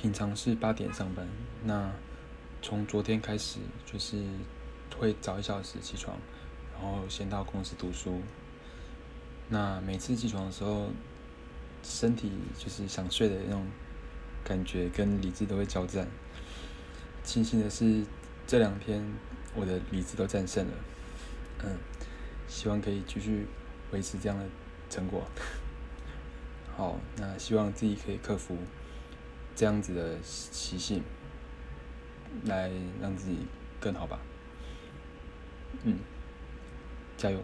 平常是八点上班，那从昨天开始就是会早一小时起床，然后先到公司读书。那每次起床的时候，身体就是想睡的那种感觉跟理智都会交战。庆幸的是，这两天我的理智都战胜了。嗯，希望可以继续维持这样的成果。好，那希望自己可以克服这样子的习性，来让自己更好吧。嗯，加油。